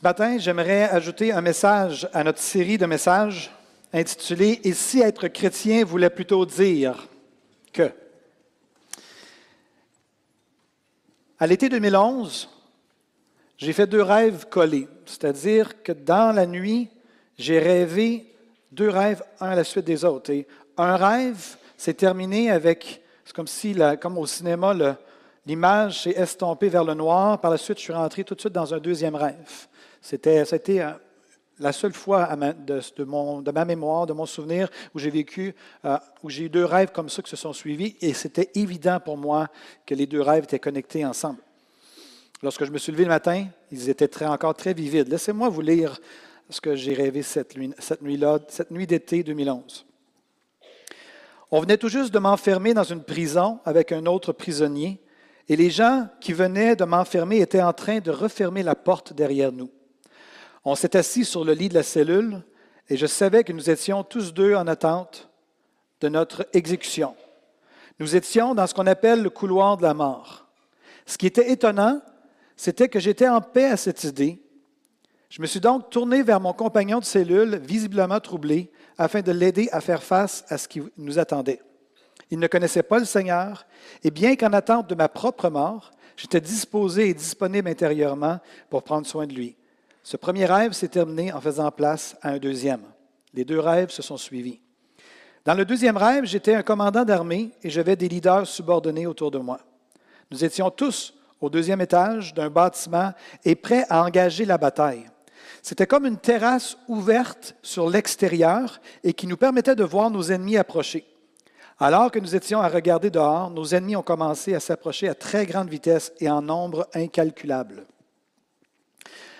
Ce matin, j'aimerais ajouter un message à notre série de messages intitulée Et si être chrétien voulait plutôt dire que? À l'été 2011, j'ai fait deux rêves collés, c'est-à-dire que dans la nuit, j'ai rêvé deux rêves, un à la suite des autres. Et un rêve s'est terminé avec, c'est comme si, comme au cinéma, l'image s'est estompée vers le noir. Par la suite, je suis rentré tout de suite dans un deuxième rêve. C'était, euh, la seule fois de, ma mémoire, de mon souvenir, où j'ai vécu, euh, où j'ai eu deux rêves comme ça qui se sont suivis, et c'était évident pour moi que les deux rêves étaient connectés ensemble. Lorsque je me suis levé le matin, ils étaient encore très vivides. Laissez-moi vous lire ce que j'ai rêvé cette nuit-là, cette nuit d'été 2011. On venait tout juste de m'enfermer dans une prison avec un autre prisonnier, et les gens qui venaient de m'enfermer étaient en train de refermer la porte derrière nous. On s'est assis sur le lit de la cellule et je savais que nous étions tous deux en attente de notre exécution. Nous étions dans ce qu'on appelle le couloir de la mort. Ce qui était étonnant, c'était que j'étais en paix à cette idée. Je me suis donc tourné vers mon compagnon de cellule, visiblement troublé, afin de l'aider à faire face à ce qui nous attendait. Il ne connaissait pas le Seigneur, et bien qu'en attente de ma propre mort, j'étais disposé et disponible intérieurement pour prendre soin de lui. Ce premier rêve s'est terminé en faisant place à un deuxième. Les deux rêves se sont suivis. Dans le deuxième rêve, j'étais un commandant d'armée et j'avais des leaders subordonnés autour de moi. Nous étions tous au deuxième étage d'un bâtiment et prêts à engager la bataille. C'était comme une terrasse ouverte sur l'extérieur et qui nous permettait de voir nos ennemis approcher. Alors que nous étions à regarder dehors, nos ennemis ont commencé à s'approcher à très grande vitesse et en nombre incalculable.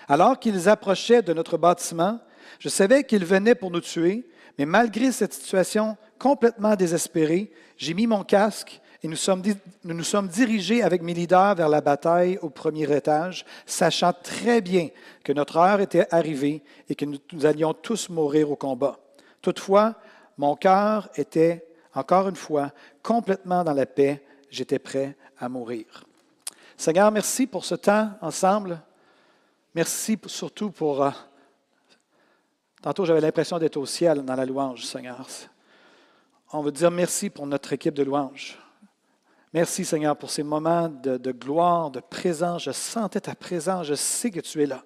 Alors qu'ils approchaient de notre bâtiment, je savais qu'ils venaient pour nous tuer, mais malgré cette situation complètement désespérée, j'ai mis mon casque et nous, nous sommes dirigés avec mes leaders vers la bataille au premier étage, sachant très bien que notre heure était arrivée et que nous, nous allions tous mourir au combat. Toutefois, mon cœur était, encore une fois, complètement dans la paix. J'étais prêt à mourir. Seigneur, merci pour ce temps ensemble. Merci surtout pour... Euh, tantôt, j'avais l'impression d'être au ciel dans la louange, Seigneur. On veut dire merci pour notre équipe de louange. Merci, Seigneur, pour ces moments de, de, gloire, de présence. Je sentais ta présence. Je sais que tu es là.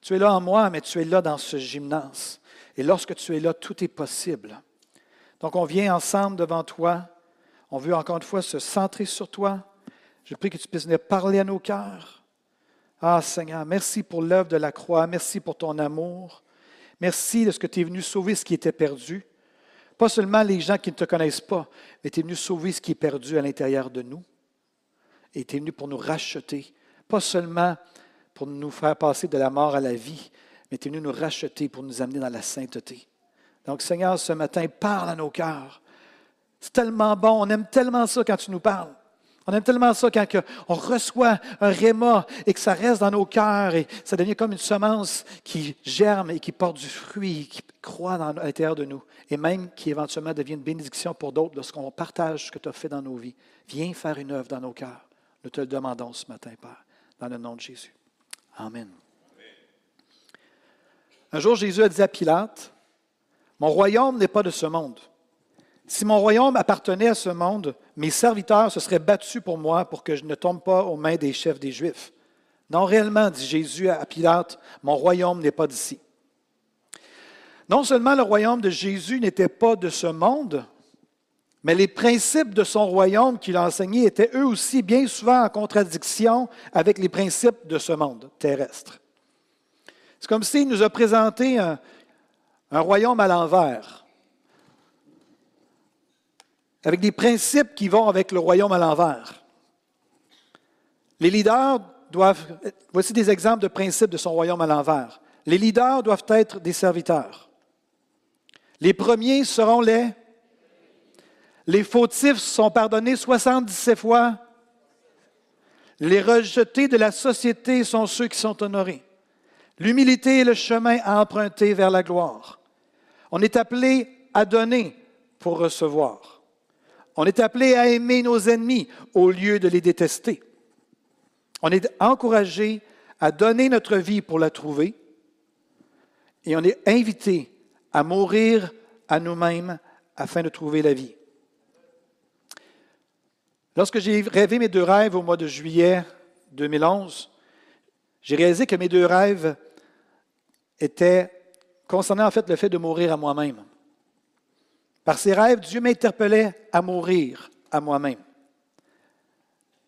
Tu es là en moi, mais tu es là dans ce gymnase. Et lorsque tu es là, tout est possible. Donc, on vient ensemble devant toi. On veut encore une fois se centrer sur toi. Je prie que tu puisses venir parler à nos cœurs. Ah Seigneur, merci pour l'œuvre de la croix, merci pour ton amour, merci de ce que tu es venu sauver ce qui était perdu. Pas seulement les gens qui ne te connaissent pas, mais tu es venu sauver ce qui est perdu à l'intérieur de nous. Et tu es venu pour nous racheter, pas seulement pour nous faire passer de la mort à la vie, mais tu es venu nous racheter pour nous amener dans la sainteté. Donc Seigneur, ce matin, parle à nos cœurs. C'est tellement bon, on aime tellement ça quand tu nous parles. On aime tellement ça quand on reçoit un réma et que ça reste dans nos cœurs et ça devient comme une semence qui germe et qui porte du fruit, qui croît à l'intérieur de nous et même qui éventuellement devient une bénédiction pour d'autres lorsqu'on partage ce que tu as fait dans nos vies. Viens faire une œuvre dans nos cœurs. Nous te le demandons ce matin, Père, dans le nom de Jésus. Amen. Un jour, Jésus a dit à Pilate, Mon royaume n'est pas de ce monde. Si mon royaume appartenait à ce monde, mes serviteurs se seraient battus pour moi pour que je ne tombe pas aux mains des chefs des Juifs. Non, réellement, dit Jésus à Pilate, mon royaume n'est pas d'ici. Non seulement le royaume de Jésus n'était pas de ce monde, mais les principes de son royaume qu'il a enseigné étaient eux aussi bien souvent en contradiction avec les principes de ce monde terrestre. C'est comme s'il nous a présenté un, un royaume à l'envers avec des principes qui vont avec le royaume à l'envers. Les leaders doivent, voici des exemples de principes de son royaume à l'envers. Les leaders doivent être des serviteurs. Les premiers seront les. Les fautifs sont pardonnés 77 fois. Les rejetés de la société sont ceux qui sont honorés. L'humilité est le chemin à emprunter vers la gloire. On est appelé à donner pour recevoir. On est appelé à aimer nos ennemis au lieu de les détester. On est encouragé à donner notre vie pour la trouver et on est invité à mourir à nous-mêmes afin de trouver la vie. Lorsque j'ai rêvé mes deux rêves au mois de juillet 2011, j'ai réalisé que mes deux rêves étaient concernant en fait le fait de mourir à moi-même. Par ces rêves, Dieu m'interpellait à mourir à moi-même.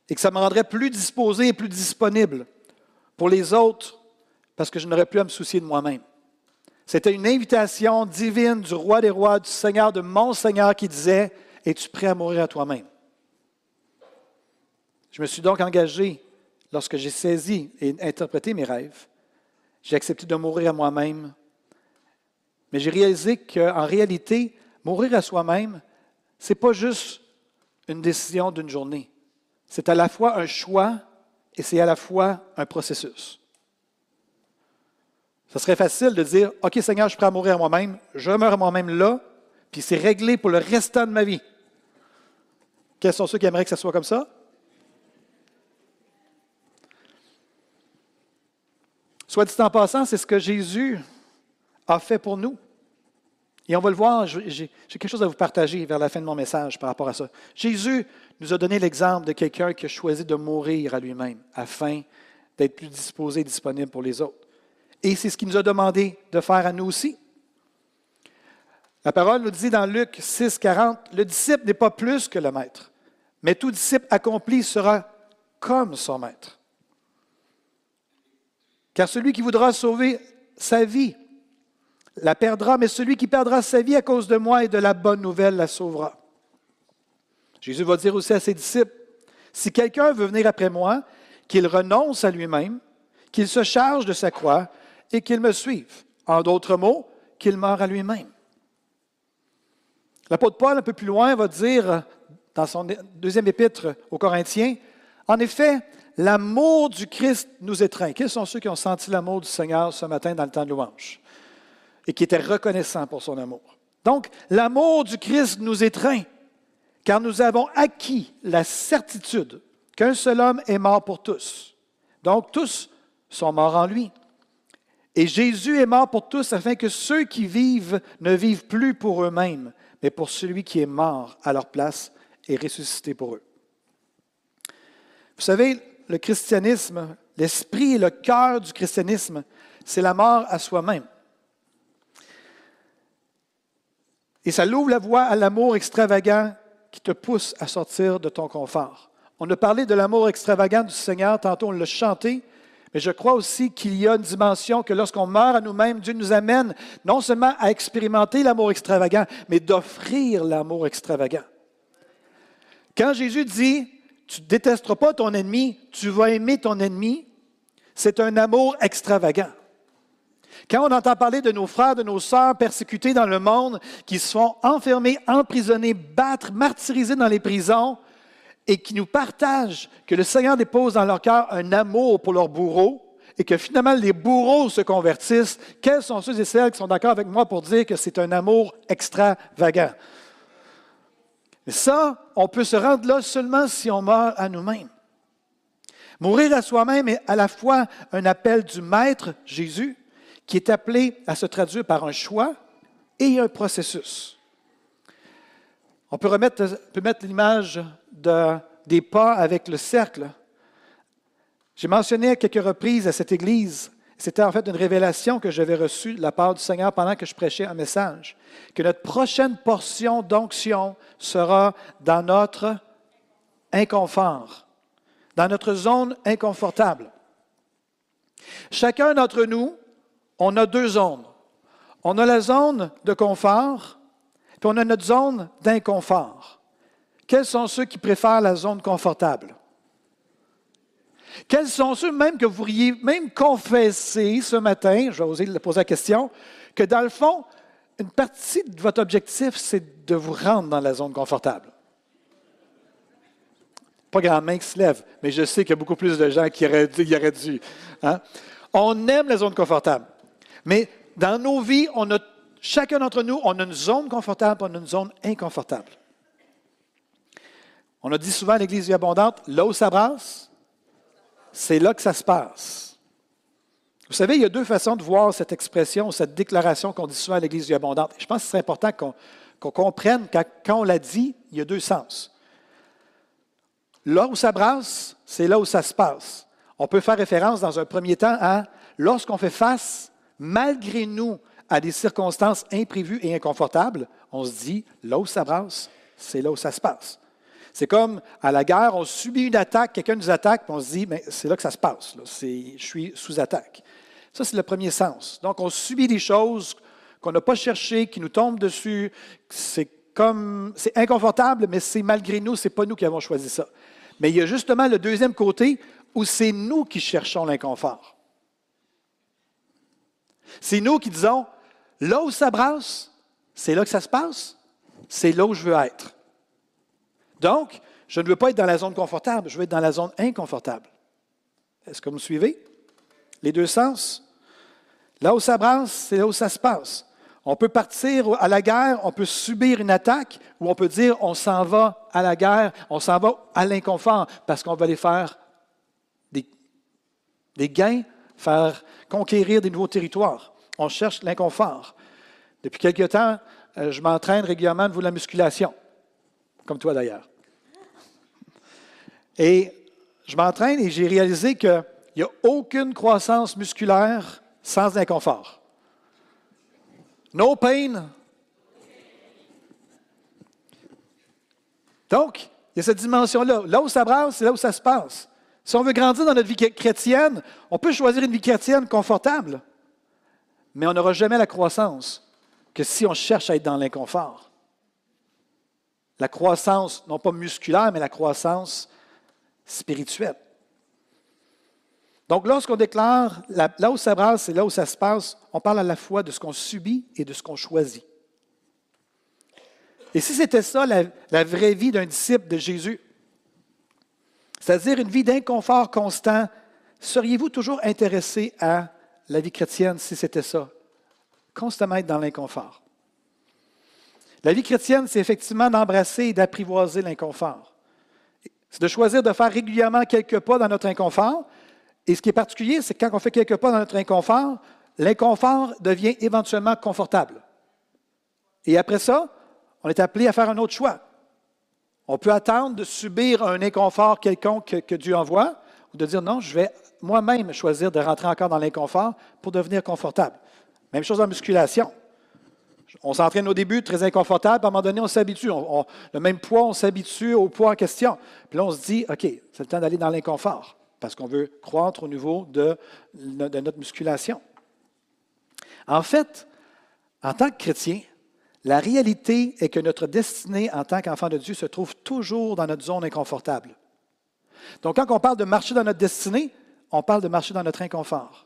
Et que ça me rendrait plus disposé et plus disponible pour les autres parce que je n'aurais plus à me soucier de moi-même. C'était une invitation divine du roi des rois, du Seigneur, de mon Seigneur qui disait, es-tu prêt à mourir à toi-même? Je me suis donc engagé lorsque j'ai saisi et interprété mes rêves. J'ai accepté de mourir à moi-même. Mais j'ai réalisé qu'en réalité, mourir à soi-même, ce n'est pas juste une décision d'une journée. C'est à la fois un choix et c'est à la fois un processus. Ce serait facile de dire, OK Seigneur, je suis prêt à mourir à moi-même, je meurs à moi-même là, puis c'est réglé pour le restant de ma vie. Quels sont ceux qui aimeraient que ça soit comme ça? Soit dit en passant, c'est ce que Jésus a fait pour nous. Et on va le voir, j'ai quelque chose à vous partager vers la fin de mon message par rapport à ça. Jésus nous a donné l'exemple de quelqu'un qui a choisi de mourir à lui-même afin d'être plus disposé et disponible pour les autres. Et c'est ce qu'il nous a demandé de faire à nous aussi. La parole nous dit dans Luc 6, 40, le disciple n'est pas plus que le maître, mais tout disciple accompli sera comme son maître. Car celui qui voudra sauver sa vie la perdra, mais celui qui perdra sa vie à cause de moi et de la bonne nouvelle la sauvera. Jésus va dire aussi à ses disciples, si quelqu'un veut venir après moi, qu'il renonce à lui-même, qu'il se charge de sa croix et qu'il me suive. En d'autres mots, qu'il meure à lui-même. L'apôtre Paul, un peu plus loin, va dire dans son deuxième épître aux Corinthiens, en effet, l'amour du Christ nous étreint. Quels sont ceux qui ont senti l'amour du Seigneur ce matin dans le temps de louange? Et qui était reconnaissant pour son amour. Donc, l'amour du Christ nous étreint, car nous avons acquis la certitude qu'un seul homme est mort pour tous. Donc, tous sont morts en lui. Et Jésus est mort pour tous afin que ceux qui vivent ne vivent plus pour eux-mêmes, mais pour celui qui est mort à leur place et ressuscité pour eux. Vous savez, le christianisme, l'esprit et le cœur du christianisme, c'est la mort à soi-même. Et ça l'ouvre la voie à l'amour extravagant qui te pousse à sortir de ton confort. On a parlé de l'amour extravagant du Seigneur, tantôt on l'a chanté, mais je crois aussi qu'il y a une dimension que lorsqu'on meurt à nous-mêmes, Dieu nous amène non seulement à expérimenter l'amour extravagant, mais d'offrir l'amour extravagant. Quand Jésus dit, tu détesteras pas ton ennemi, tu vas aimer ton ennemi, c'est un amour extravagant. Quand on entend parler de nos frères, de nos sœurs persécutés dans le monde, qui se font enfermer, emprisonnés, battre, martyriser dans les prisons, et qui nous partagent que le Seigneur dépose dans leur cœur un amour pour leurs bourreaux, et que finalement les bourreaux se convertissent, quels sont ceux et celles qui sont d'accord avec moi pour dire que c'est un amour extravagant? Mais ça, on peut se rendre là seulement si on meurt à nous-mêmes. Mourir à soi-même est à la fois un appel du Maître Jésus, qui est appelé à se traduire par un choix et un processus. On peut, remettre, peut mettre l'image de, des pas avec le cercle. J'ai mentionné à quelques reprises à cette Église, c'était en fait une révélation que j'avais reçue de la part du Seigneur pendant que je prêchais un message, que notre prochaine portion d'onction sera dans notre inconfort, dans notre zone inconfortable. Chacun d'entre nous on a deux zones. On a la zone de confort, puis on a notre zone d'inconfort. Quels sont ceux qui préfèrent la zone confortable? Quels sont ceux même que vous pourriez même confesser ce matin, je vais oser poser la question, que dans le fond, une partie de votre objectif, c'est de vous rendre dans la zone confortable? Pas grand main qui se lève, mais je sais qu'il y a beaucoup plus de gens qui auraient dû. auraient dû hein? On aime la zone confortable. Mais dans nos vies, chacun d'entre nous, on a une zone confortable, on a une zone inconfortable. On a dit souvent à l'Église abondante, là où ça brasse, c'est là que ça se passe. Vous savez, il y a deux façons de voir cette expression, cette déclaration qu'on dit souvent à l'Église abondante. Je pense que c'est important qu'on comprenne que quand on l'a dit, il y a deux sens. Là où ça brasse, c'est là où ça se passe. On peut faire référence dans un premier temps à lorsqu'on fait face, malgré nous, à des circonstances imprévues et inconfortables, on se dit, là où ça brasse, c'est là où ça se passe. C'est comme à la guerre, on subit une attaque, quelqu'un nous attaque, puis on se dit, mais c'est là que ça se passe. je suis sous attaque. Ça, c'est le premier sens. Donc, on subit des choses qu'on n'a pas cherchées, qui nous tombent dessus. C'est comme, c'est inconfortable, mais c'est malgré nous, c'est pas nous qui avons choisi ça. Mais il y a justement le deuxième côté où c'est nous qui cherchons l'inconfort. C'est nous qui disons, là où ça brasse, c'est là que ça se passe, c'est là où je veux être. Donc, je ne veux pas être dans la zone confortable, je veux être dans la zone inconfortable. Est-ce que vous me suivez? Les deux sens? Là où ça brasse, c'est là où ça se passe. On peut partir à la guerre, on peut subir une attaque, ou on peut dire on s'en va à la guerre, on s'en va à l'inconfort, parce qu'on va aller faire des, des, gains, faire conquérir des nouveaux territoires. On cherche l'inconfort. Depuis quelque temps, euh, je m'entraîne régulièrement de la musculation, comme toi d'ailleurs. Et je m'entraîne et j'ai réalisé qu'il n'y a aucune croissance musculaire sans inconfort. No pain. Donc, il y a cette dimension-là. Là où ça brasse, c'est là où ça se passe. Si on veut grandir dans notre vie chrétienne, on peut choisir une vie chrétienne confortable, mais on n'aura jamais la croissance que si on cherche à être dans l'inconfort. La croissance, non pas musculaire, mais la croissance spirituelle. Donc, lorsqu'on déclare là où ça brasse, c'est là où ça se passe, on parle à la fois de ce qu'on subit et de ce qu'on choisit. Et si c'était ça la, la, vraie vie d'un disciple de Jésus, c'est-à-dire une vie d'inconfort constant, seriez-vous toujours intéressé à la vie chrétienne si c'était ça? Constamment être dans l'inconfort. La vie chrétienne, c'est effectivement d'embrasser et d'apprivoiser l'inconfort. C'est de choisir de faire régulièrement quelques pas dans notre inconfort, et ce qui est particulier, c'est que quand on fait quelques pas dans notre inconfort, l'inconfort devient éventuellement confortable. Et après ça, on est appelé à faire un autre choix. On peut attendre de subir un inconfort quelconque que, Dieu envoie, ou de dire non, je vais moi-même choisir de rentrer encore dans l'inconfort pour devenir confortable. Même chose en musculation. On s'entraîne au début très inconfortable, à un moment donné, on s'habitue. le même poids, on s'habitue au poids en question. Puis là, on se dit, OK, c'est le temps d'aller dans l'inconfort parce qu'on veut croître au niveau de, notre musculation. En fait, en tant que chrétien, la réalité est que notre destinée en tant qu'enfant de Dieu se trouve toujours dans notre zone inconfortable. Donc, quand on parle de marcher dans notre destinée, on parle de marcher dans notre inconfort.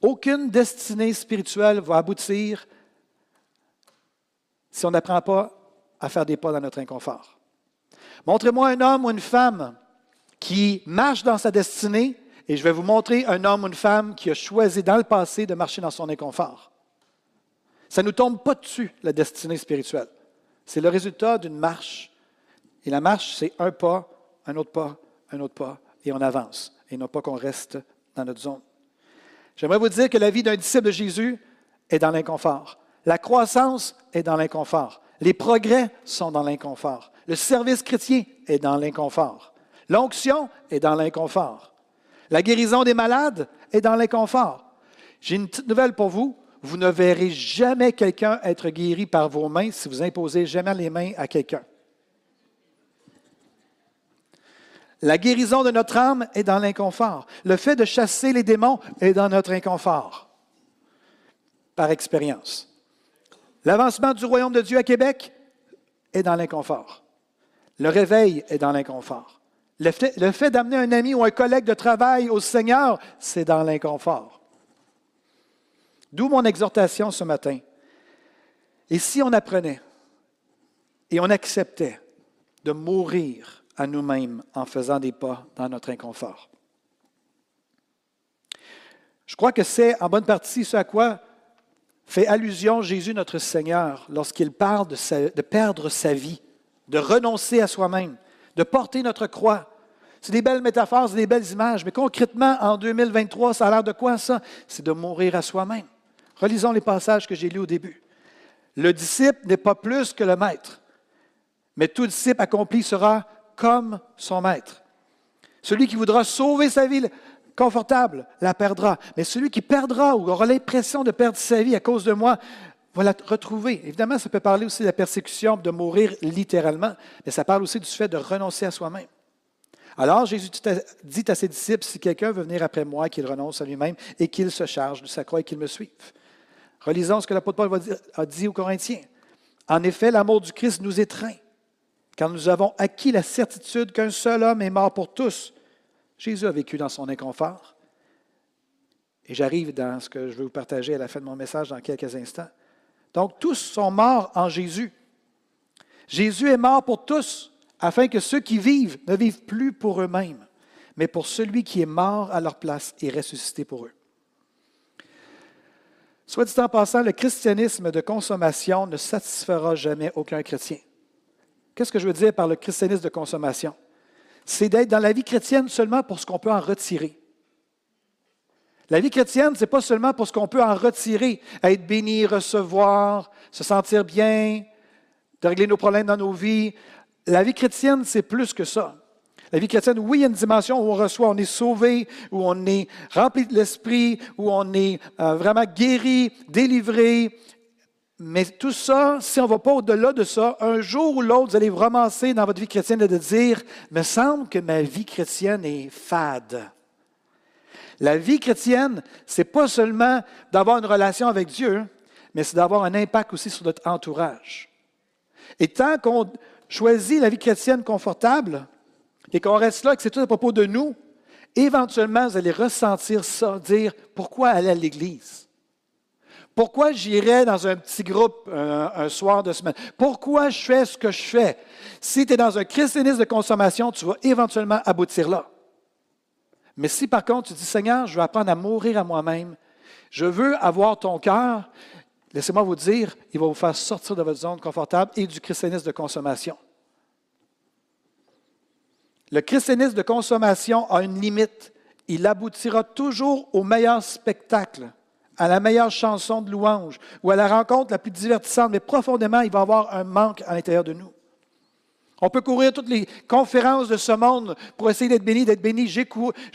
Aucune destinée spirituelle va aboutir si on n'apprend pas à faire des pas dans notre inconfort. Montrez-moi un homme ou une femme qui marche dans sa destinée, et je vais vous montrer un homme ou une femme qui a choisi dans le passé de marcher dans son inconfort. Ça ne nous tombe pas dessus, la destinée spirituelle. C'est le résultat d'une marche. Et la marche, c'est un pas, un autre pas, un autre pas, et on avance, et non pas qu'on reste dans notre zone. J'aimerais vous dire que la vie d'un disciple de Jésus est dans l'inconfort. La croissance est dans l'inconfort. Les progrès sont dans l'inconfort. Le service chrétien est dans l'inconfort. L'onction est dans l'inconfort. La guérison des malades est dans l'inconfort. J'ai une petite nouvelle pour vous. Vous ne verrez jamais quelqu'un être guéri par vos mains si vous imposez jamais les mains à quelqu'un. La guérison de notre âme est dans l'inconfort. Le fait de chasser les démons est dans notre inconfort, par expérience. L'avancement du royaume de Dieu à Québec est dans l'inconfort. Le réveil est dans l'inconfort. Le fait, d'amener un ami ou un collègue de travail au Seigneur, c'est dans l'inconfort. D'où mon exhortation ce matin. Et si on apprenait et on acceptait de mourir à nous-mêmes en faisant des pas dans notre inconfort? Je crois que c'est en bonne partie ce à quoi fait allusion Jésus notre Seigneur lorsqu'il parle de, perdre sa vie, de renoncer à soi-même, de porter notre croix. C'est des belles métaphores, c'est des belles images, mais concrètement, en 2023, ça a l'air de quoi ça? C'est de mourir à soi-même. Relisons les passages que j'ai lus au début. Le disciple n'est pas plus que le maître, mais tout disciple accompli sera comme son maître. Celui qui voudra sauver sa vie confortable la perdra. Mais celui qui perdra ou aura l'impression de perdre sa vie à cause de moi va la retrouver. Évidemment, ça peut parler aussi de la persécution, de mourir littéralement, mais ça parle aussi du fait de renoncer à soi-même. Alors Jésus dit à ses disciples, si quelqu'un veut venir après moi, qu'il renonce à lui-même et qu'il se charge de sa croix et qu'il me suive. Relisons ce que l'apôtre Paul a dit aux Corinthiens. En effet, l'amour du Christ nous étreint, car nous avons acquis la certitude qu'un seul homme est mort pour tous, Jésus a vécu dans son inconfort. Et j'arrive dans ce que je veux vous partager à la fin de mon message dans quelques instants. Donc, tous sont morts en Jésus. Jésus est mort pour tous, afin que ceux qui vivent ne vivent plus pour eux-mêmes, mais pour celui qui est mort à leur place et ressuscité pour eux. Soit dit en passant, le christianisme de consommation ne satisfera jamais aucun chrétien. Qu'est-ce que je veux dire par le christianisme de consommation? c'est d'être dans la vie chrétienne seulement pour ce qu'on peut en retirer. La vie chrétienne, ce n'est pas seulement pour ce qu'on peut en retirer, être béni, recevoir, se sentir bien, de régler nos problèmes dans nos vies. La vie chrétienne, c'est plus que ça. La vie chrétienne, oui, il y a une dimension où on reçoit, on est sauvé, où on est rempli de l'esprit, où on est euh, vraiment guéri, délivré, mais tout ça, si on ne va pas au-delà de ça, un jour ou l'autre, vous allez vous ramasser dans votre vie chrétienne et de dire, me semble que ma vie chrétienne est fade. La vie chrétienne, c'est pas seulement d'avoir une relation avec Dieu, mais c'est d'avoir un impact aussi sur notre entourage. Et tant qu'on choisit la vie chrétienne confortable et qu'on reste là, que c'est tout à propos de nous, éventuellement, vous allez ressentir ça, dire pourquoi aller à l'Église? Pourquoi j'irais dans un petit groupe un, soir de semaine? Pourquoi je fais ce que je fais? Si tu es dans un christianisme de consommation, tu vas éventuellement aboutir là. Mais si par contre tu dis, Seigneur, je veux apprendre à mourir à moi-même, je veux avoir ton cœur, laissez-moi vous dire, il va vous faire sortir de votre zone confortable et du christianisme de consommation. Le christianisme de consommation a une limite. Il aboutira toujours au meilleur spectacle à la meilleure chanson de louange ou à la rencontre la plus divertissante, mais profondément, il va avoir un manque à l'intérieur de nous. On peut courir toutes les conférences de ce monde pour essayer d'être béni, d'être béni. J'ai,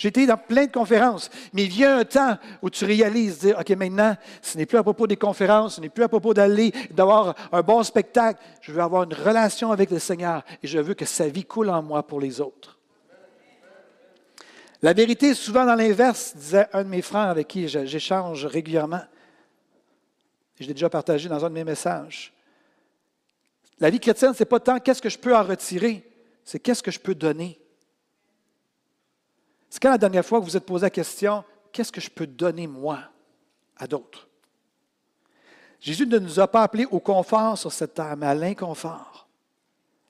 été dans plein de conférences, mais il vient un temps où tu réalises, dire, OK, maintenant, ce n'est plus à propos des conférences, ce n'est plus à propos d'aller, d'avoir un bon spectacle. Je veux avoir une relation avec le Seigneur et je veux que sa vie coule en moi pour les autres. La vérité est souvent dans l'inverse, disait un de mes frères avec qui j'échange régulièrement. Je l'ai déjà partagé dans un de mes messages. La vie chrétienne, ce n'est pas tant qu'est-ce que je peux en retirer, c'est qu'est-ce que je peux donner. C'est quand la dernière fois que vous vous êtes posé la question, qu'est-ce que je peux donner moi à d'autres? Jésus ne nous a pas appelés au confort sur cette terre, mais à l'inconfort.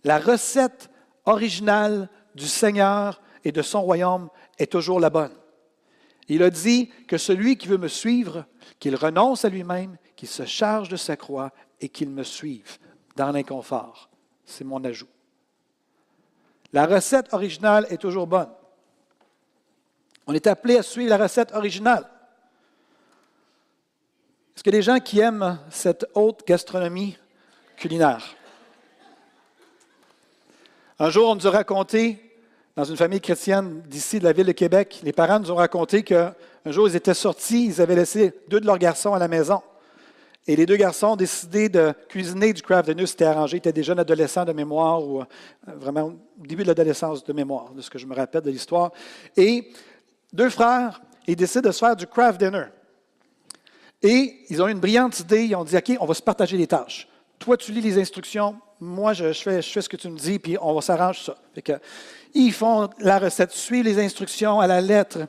La recette originale du Seigneur et de son royaume est toujours la bonne. Il a dit que celui qui veut me suivre, qu'il renonce à lui-même, qu'il se charge de sa croix et qu'il me suive dans l'inconfort. C'est mon ajout. La recette originale est toujours bonne. On est appelé à suivre la recette originale. Est-ce que les gens qui aiment cette haute gastronomie culinaire? Un jour, on nous a raconté dans une famille chrétienne d'ici, de la ville de Québec, les parents nous ont raconté qu'un jour, ils étaient sortis, ils avaient laissé deux de leurs garçons à la maison. Et les deux garçons ont décidé de cuisiner du craft dinner. C'était arrangé, ils étaient des jeunes adolescents de mémoire, ou euh, vraiment au début de l'adolescence de mémoire, de ce que je me rappelle de l'histoire. Et deux frères, ils décident de se faire du craft dinner. Et ils ont eu une brillante idée, ils ont dit, OK, on va se partager les tâches. Toi, tu lis les instructions, moi, je, fais, ce que tu me dis, puis on va s'arranger ça. que, ils font la recette, suivent les instructions à la lettre.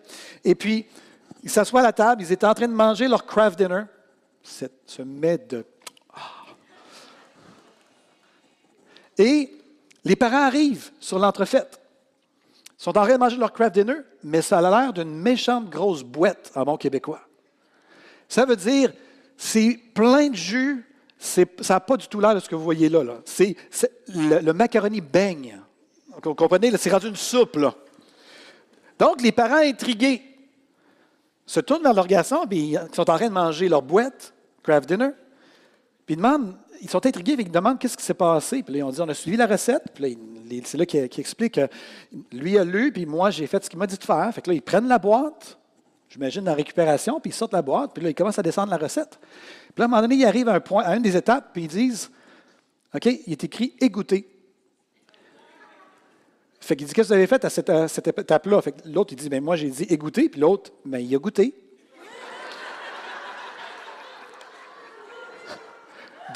Et puis, ils s'assoient à la table, ils étaient en train de manger leur craft dinner. Ce mets de. Ah. Et les parents arrivent sur l'entrefaite. Ils sont en train de manger leur craft dinner, mais ça a l'air d'une méchante grosse boîte en bon québécois. Ça veut dire, c'est plein de jus, ça n'a pas du tout l'air de ce que vous voyez là. C'est, le, macaroni baigne. Vous comprenez, c'est rendu une soupe. Là. Donc, les parents intrigués se tournent vers leur garçon, puis ils sont en train de manger leur boîte, craft dinner, puis ils ils sont intrigués, ils demandent qu'est-ce qui s'est passé. Puis là, ils ont dit, on a suivi la recette. Puis c'est là qu'il explique que lui a lu, puis moi, j'ai fait ce qu'il m'a dit de faire. Fait que là, ils prennent la boîte, j'imagine, la récupération, puis ils sortent la boîte, puis là, ils commencent à descendre la recette. Puis là, à un moment donné, ils arrivent à un point, à une des étapes, puis ils disent, OK, il est écrit égoutter. Fait qu'il dit, qu'est-ce que vous avez fait à cette, étape-là? Fait que l'autre, il dit, mais ben, moi, j'ai dit égoutter, puis l'autre, mais ben, il a goûté.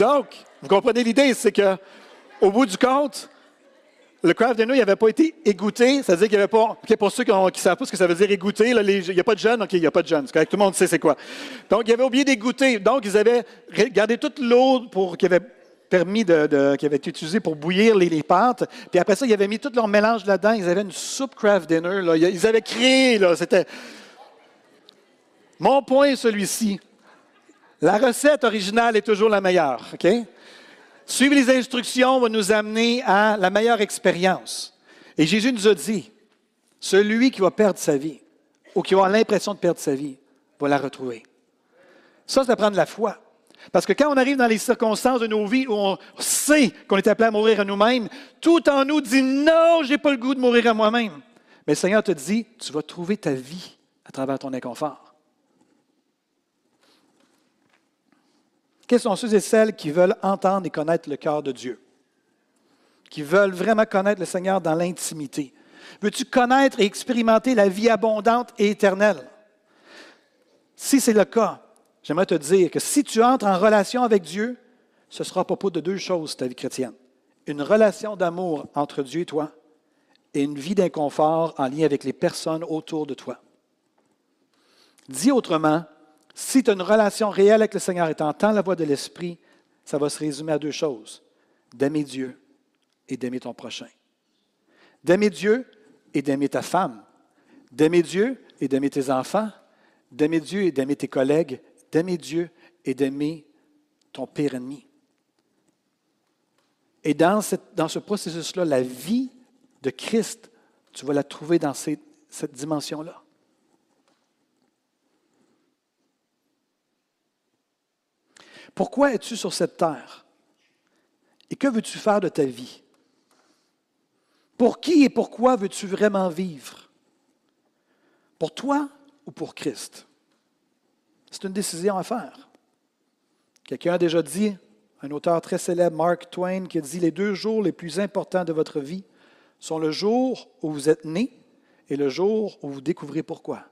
Donc, vous comprenez l'idée, c'est que au bout du compte, le craft dinner n'avait pas été égoutté. C'est-à-dire qu'il n'y avait pas. pour ceux qui ne savent pas ce que ça veut dire égoutter, il n'y a pas de jeunes. OK, il n'y a pas de jeunes. Tout le monde sait c'est quoi. Donc, ils avaient oublié d'égoutter. Donc, ils avaient gardé toute l'eau pour qui avait permis de, qui avait été utilisée pour bouillir les, pâtes. Puis après ça, ils avaient mis tout leur mélange là-dedans. Ils avaient une soupe craft dinner. Ils avaient créé. Là, c'était. Mon point celui-ci. La recette originale est toujours la meilleure. Suivre les instructions va nous amener à la meilleure expérience. Et Jésus nous a dit, celui qui va perdre sa vie ou qui va l'impression de perdre sa vie va la retrouver. Ça, c'est prendre la foi. Parce que quand on arrive dans les circonstances de nos vies où on sait qu'on est appelé à mourir à nous-mêmes, tout en nous dit non, je n'ai pas le goût de mourir à moi-même. Mais le Seigneur te dit, tu vas trouver ta vie à travers ton inconfort. Quels sont ceux et celles qui veulent entendre et connaître le cœur de Dieu? Qui veulent vraiment connaître le Seigneur dans l'intimité? Veux-tu connaître et expérimenter la vie abondante et éternelle? Si c'est le cas, j'aimerais te dire que si tu entres en relation avec Dieu, ce sera à propos de deux choses, ta vie chrétienne. Une relation d'amour entre Dieu et toi et une vie d'inconfort en lien avec les personnes autour de toi. Dit autrement, si tu as une relation réelle avec le Seigneur et tu entends la voix de l'Esprit, ça va se résumer à deux choses. D'aimer Dieu et d'aimer ton prochain. D'aimer Dieu et d'aimer ta femme. D'aimer Dieu et d'aimer tes enfants. D'aimer Dieu et d'aimer tes collègues. D'aimer Dieu et d'aimer ton pire ennemi. Et dans, dans ce processus-là, la vie de Christ, tu vas la trouver dans cette dimension-là. Pourquoi es-tu sur cette terre? Et que veux-tu faire de ta vie? Pour qui et pourquoi veux-tu vraiment vivre? Pour toi ou pour Christ? C'est une décision à faire. Quelqu'un a déjà dit, un auteur très célèbre, Mark Twain, qui a dit Les deux jours les plus importants de votre vie sont le jour où vous êtes né et le jour où vous découvrez pourquoi.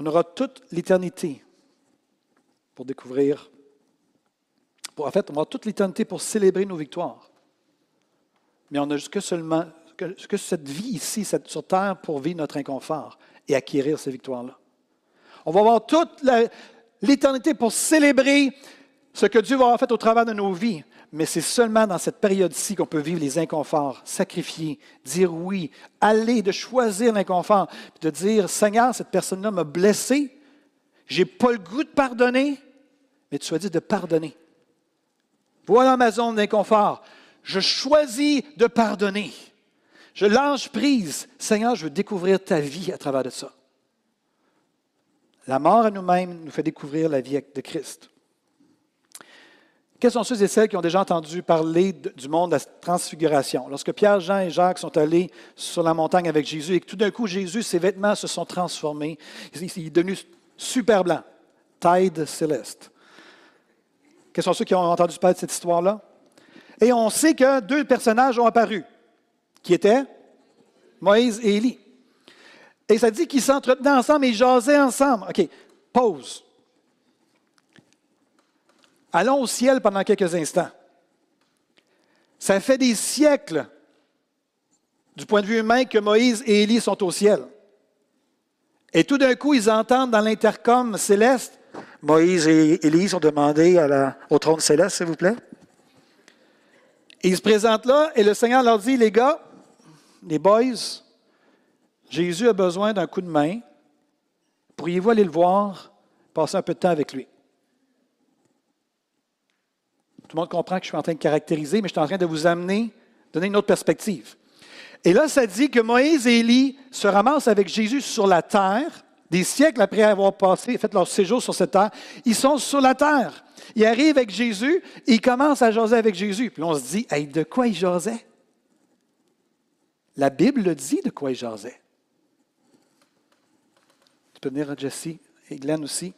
On aura toute l'éternité pour découvrir, pour, en fait, on a toute l'éternité pour célébrer nos victoires. Mais on n'a que seulement que, cette vie ici, cette, sur terre, pour vivre notre inconfort et acquérir ces victoires-là. On va avoir toute l'éternité pour célébrer ce que Dieu va avoir fait au travers de nos vies. Mais c'est seulement dans cette période-ci qu'on peut vivre les inconforts, sacrifier, dire oui, aller, de choisir l'inconfort, de dire Seigneur, cette personne-là m'a blessé, j'ai pas le goût de pardonner, mais tu choisis de pardonner. Voilà ma zone d'inconfort. Je choisis de pardonner. Je lâche prise. Seigneur, je veux découvrir ta vie à travers de ça. La mort à nous-mêmes nous fait découvrir la vie de Christ. Quels sont ceux et celles qui ont déjà entendu parler du monde de la transfiguration? Lorsque Pierre, Jean et Jacques sont allés sur la montagne avec Jésus et que tout d'un coup, Jésus, ses vêtements se sont transformés, il est devenu super blanc, taille céleste. Quels sont ceux qui ont entendu parler de cette histoire-là? Et on sait que deux personnages ont apparu, qui étaient Moïse et Élie. Et ça dit qu'ils s'entretenaient ensemble et jasaient ensemble. OK, pause. Allons au ciel pendant quelques instants. Ça fait des siècles, du point de vue humain, que Moïse et Élie sont au ciel. Et tout d'un coup, ils entendent dans l'intercom céleste, Moïse et Élie sont demandés au trône céleste, s'il vous plaît. ils se présentent là et le Seigneur leur dit, les gars, les boys, Jésus a besoin d'un coup de main. Pourriez-vous aller le voir, passer un peu de temps avec lui? Tout le monde comprend que je suis en train de caractériser, mais je suis en train de vous amener, donner une autre perspective. Et là, ça dit que Moïse et Élie se ramassent avec Jésus sur la terre, des siècles après avoir passé, fait leur séjour sur cette terre. Ils sont sur la terre. Ils arrivent avec Jésus ils commencent à jaser avec Jésus. Puis on se dit, hey, de quoi ils jasaient? La Bible dit de quoi ils jasaient. Tu peux venir à Jesse et Glenn aussi.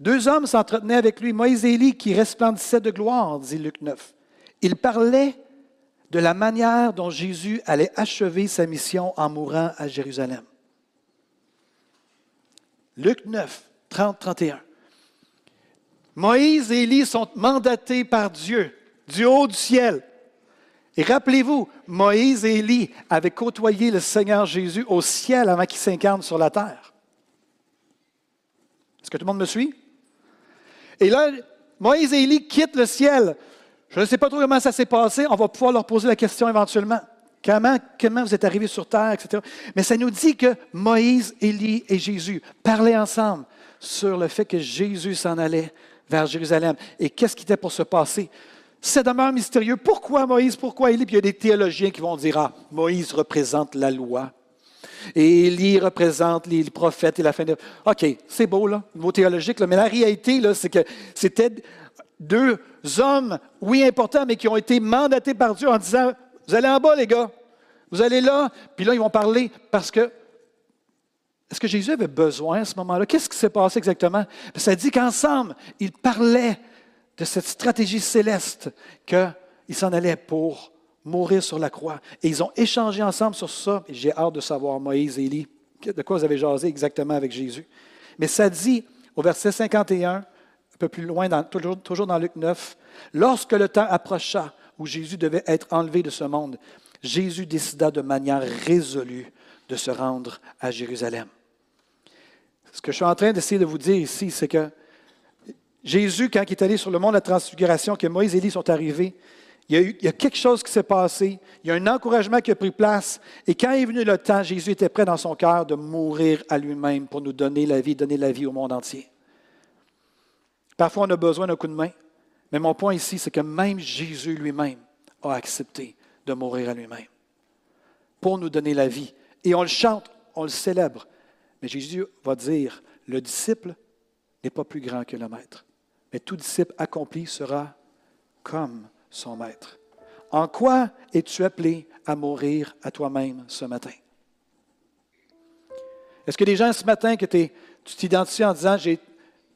Deux hommes s'entretenaient avec lui, Moïse et Élie, qui resplendissaient de gloire, dit Luc 9. Ils parlaient de la manière dont Jésus allait achever sa mission en mourant à Jérusalem. Luc 9, 30, 31. Moïse et Élie sont mandatés par Dieu du haut du ciel. Et rappelez-vous, Moïse et Élie avaient côtoyé le Seigneur Jésus au ciel avant qu'il s'incarne sur la terre. Est-ce que tout le monde me suit? Et là, Moïse et Élie quittent le ciel. Je ne sais pas trop comment ça s'est passé. On va pouvoir leur poser la question éventuellement. Comment, vous êtes arrivés sur terre, etc. Mais ça nous dit que Moïse, Élie et Jésus parlaient ensemble sur le fait que Jésus s'en allait vers Jérusalem. Et qu'est-ce qui était pour se passer? Ça demeure mystérieux. Pourquoi Moïse? Pourquoi Élie? Puis il y a des théologiens qui vont dire, ah, Moïse représente la loi. Et Élie représente les prophètes et la fin de... OK, c'est beau, là, mot théologique, là, mais la réalité, là, c'est que c'était deux hommes, oui, importants, mais qui ont été mandatés par Dieu en disant, vous allez en bas, les gars. Vous allez là, puis là, ils vont parler parce que... Est-ce que Jésus avait besoin à ce moment-là? Qu'est-ce qui s'est passé exactement? Ça dit qu'ensemble, ils parlaient de cette stratégie céleste qu'ils s'en allaient pour mourir sur la croix. Et ils ont échangé ensemble sur ça. J'ai hâte de savoir, Moïse et Élie, de quoi vous avez jasé exactement avec Jésus. Mais ça dit au verset 51, un peu plus loin, toujours, toujours dans Luc 9, lorsque le temps approcha où Jésus devait être enlevé de ce monde, Jésus décida de manière résolue de se rendre à Jérusalem. Ce que je suis en train d'essayer de vous dire ici, c'est que Jésus, quand il est allé sur le mont de la transfiguration, que Moïse et Élie sont arrivés, il y, a quelque chose qui s'est passé, il y a un encouragement qui a pris place, et quand est venu le temps, Jésus était prêt dans son cœur de mourir à lui-même pour nous donner la vie, donner la vie au monde entier. Parfois, on a besoin d'un coup de main, mais mon point ici, c'est que même Jésus lui-même a accepté de mourir à lui-même pour nous donner la vie. Et on le chante, on le célèbre, mais Jésus va dire, le disciple n'est pas plus grand que le maître, mais tout disciple accompli sera comme son maître. En quoi es-tu appelé à mourir à toi-même ce matin? Est-ce que des gens ce matin que tu t'identifies en disant,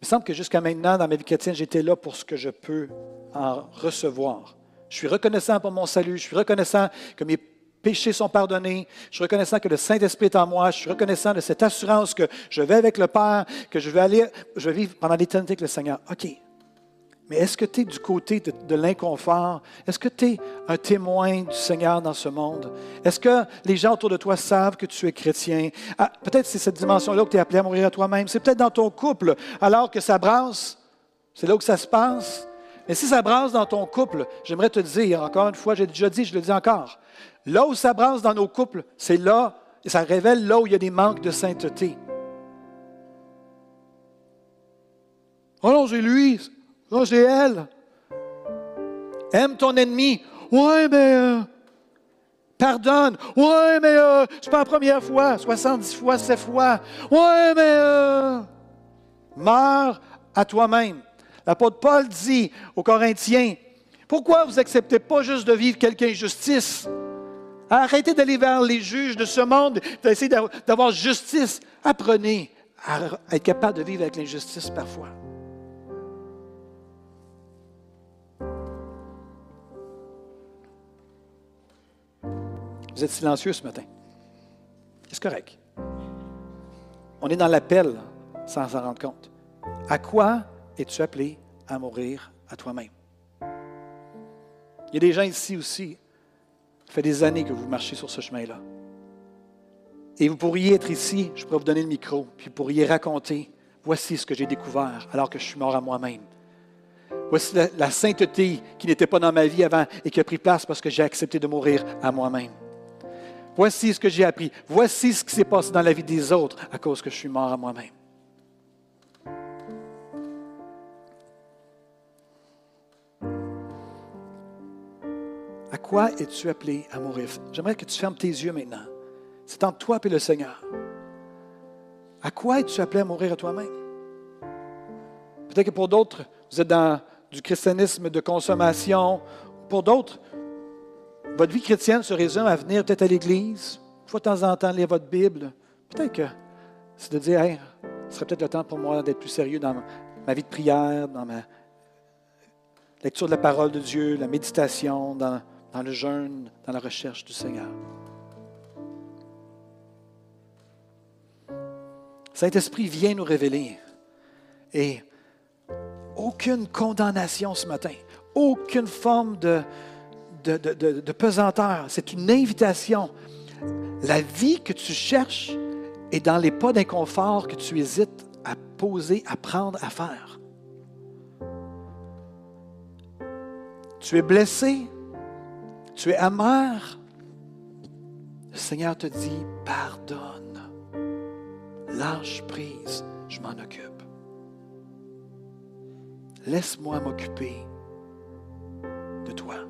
il me semble que jusqu'à maintenant, dans ma vie chrétienne, j'étais là pour ce que je peux en recevoir. Je suis reconnaissant pour mon salut, je suis reconnaissant que mes péchés sont pardonnés, je suis reconnaissant que le Saint-Esprit est en moi, je suis reconnaissant de cette assurance que je vais avec le Père, que je vais aller, je vais vivre pendant l'éternité avec le Seigneur. OK, mais est-ce que tu es du côté de, l'inconfort? Est-ce que tu es un témoin du Seigneur dans ce monde? Est-ce que les gens autour de toi savent que tu es chrétien? Ah, peut-être c'est cette dimension-là que tu es appelé à mourir à toi-même. C'est peut-être dans ton couple, alors que ça brasse. C'est là où ça se passe. Mais si ça brasse dans ton couple, j'aimerais te dire, encore une fois, j'ai déjà dit, je le dis encore, là où ça brasse dans nos couples, c'est là, et ça révèle là où il y a des manques de sainteté. Oh non, j'ai lui, non, c'est elle. Aime ton ennemi. Ouais, mais euh, pardonne. Ouais, mais euh, c'est pas la première fois. 70 fois, 7 fois. Ouais, mais euh, meurs à toi-même. L'apôtre Paul dit aux Corinthiens Pourquoi vous n'acceptez pas juste de vivre quelque injustice? Arrêtez d'aller vers les juges de ce monde, d'essayer d'avoir justice. Apprenez à être capable de vivre avec l'injustice parfois. Vous êtes silencieux ce matin. C'est correct. On est dans l'appel sans s'en rendre compte. À quoi es-tu appelé à mourir à toi-même? Il y a des gens ici aussi. Ça fait des années que vous marchez sur ce chemin-là. Et vous pourriez être ici, je pourrais vous donner le micro, puis vous pourriez raconter, voici ce que j'ai découvert alors que je suis mort à moi-même. Voici la, la sainteté qui n'était pas dans ma vie avant et qui a pris place parce que j'ai accepté de mourir à moi-même. Voici ce que j'ai appris. Voici ce qui s'est passé dans la vie des autres à cause que je suis mort à moi-même. À quoi es-tu appelé à mourir? J'aimerais que tu fermes tes yeux maintenant. C'est entre toi et le Seigneur. À quoi es-tu appelé à mourir à toi-même? Peut-être que pour d'autres, vous êtes dans du christianisme de consommation. Pour d'autres, votre vie chrétienne se résume à venir peut-être à l'Église, une de temps en temps lire votre Bible. Peut-être que c'est de dire, hey, ce serait peut-être le temps pour moi d'être plus sérieux dans ma vie de prière, dans ma lecture de la parole de Dieu, la méditation, dans, dans le jeûne, dans la recherche du Seigneur. Saint-Esprit vient nous révéler. Et aucune condamnation ce matin, aucune forme de, de, pesanteur. C'est une invitation. La vie que tu cherches est dans les pas d'inconfort que tu hésites à poser, à prendre, à faire. Tu es blessé, tu es amer. Le Seigneur te dit, pardonne, lâche prise, je m'en occupe. Laisse-moi m'occuper de toi.